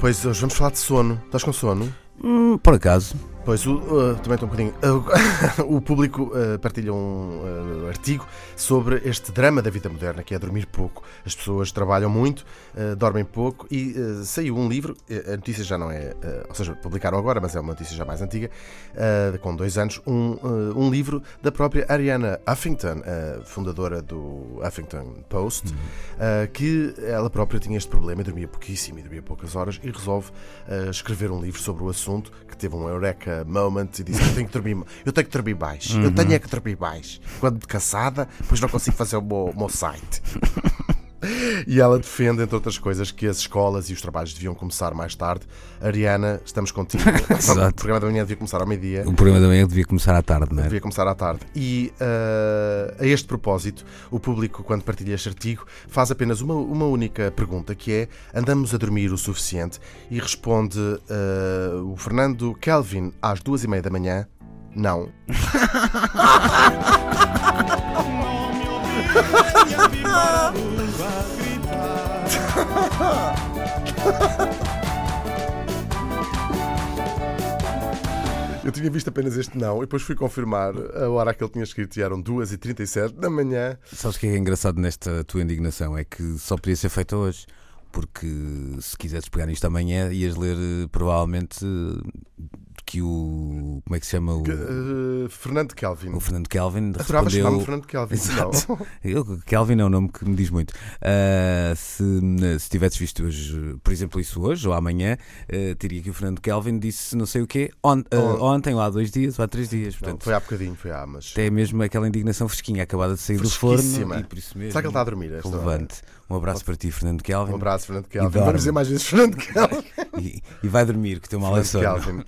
Pois hoje vamos falar de sono. Estás com sono? Hum, por acaso. Pois, o, uh, também estou um bocadinho. Uh, o público uh, partilha um artigo sobre este drama da vida moderna, que é dormir pouco. As pessoas trabalham muito, dormem pouco e saiu um livro, a notícia já não é. ou seja, publicaram agora, mas é uma notícia já mais antiga, com dois anos, um, um livro da própria Ariana Huffington, fundadora do Huffington Post, uhum. que ela própria tinha este problema, dormia pouquíssimo e dormia poucas horas, e resolve escrever um livro sobre o assunto, que teve um eureka moment e disse: Eu tenho que dormir, eu tenho que dormir mais. Uhum. Eu tenho é que dormir mais. Quando de depois não consigo fazer o meu, meu site. E ela defende, entre outras coisas, que as escolas e os trabalhos deviam começar mais tarde. Ariana, estamos contigo. o programa da manhã devia começar ao meio-dia. O programa da manhã devia começar à tarde, não é? Devia começar à tarde. E uh, a este propósito, o público, quando partilha este artigo, faz apenas uma, uma única pergunta, que é: andamos a dormir o suficiente? E responde uh, o Fernando Kelvin às duas e meia da manhã: não. Eu tinha visto apenas este não e depois fui confirmar a hora que ele tinha escrito e eram 2h37 da manhã. Sabes o que é engraçado nesta tua indignação? É que só podia ser feito hoje. Porque se quisesses pegar nisto amanhã, ias ler eh, provavelmente que o. Como é que se chama? O, uh, Fernando Kelvin. O Fernando Kelvin. Adorava respondeu... Fernando Kelvin. Exato. Eu, Kelvin é um nome que me diz muito. Uh, se, se tivesses visto hoje, por exemplo, isso hoje ou amanhã, uh, teria que o Fernando Kelvin disse não sei o quê on, uh, ontem, ou há dois dias, ou há três dias. Portanto, não, foi há bocadinho, foi há, mas. Até mesmo aquela indignação fresquinha, acabada de sair do forno. E por isso mesmo. Será que ele está a dormir? Relevante. Um abraço para ti, Fernando Kelvin. Um abraço, Fernando Kelvin. Vamos dizer mais vezes, Fernando Kelvin. e, e vai dormir, que teu mal é sono.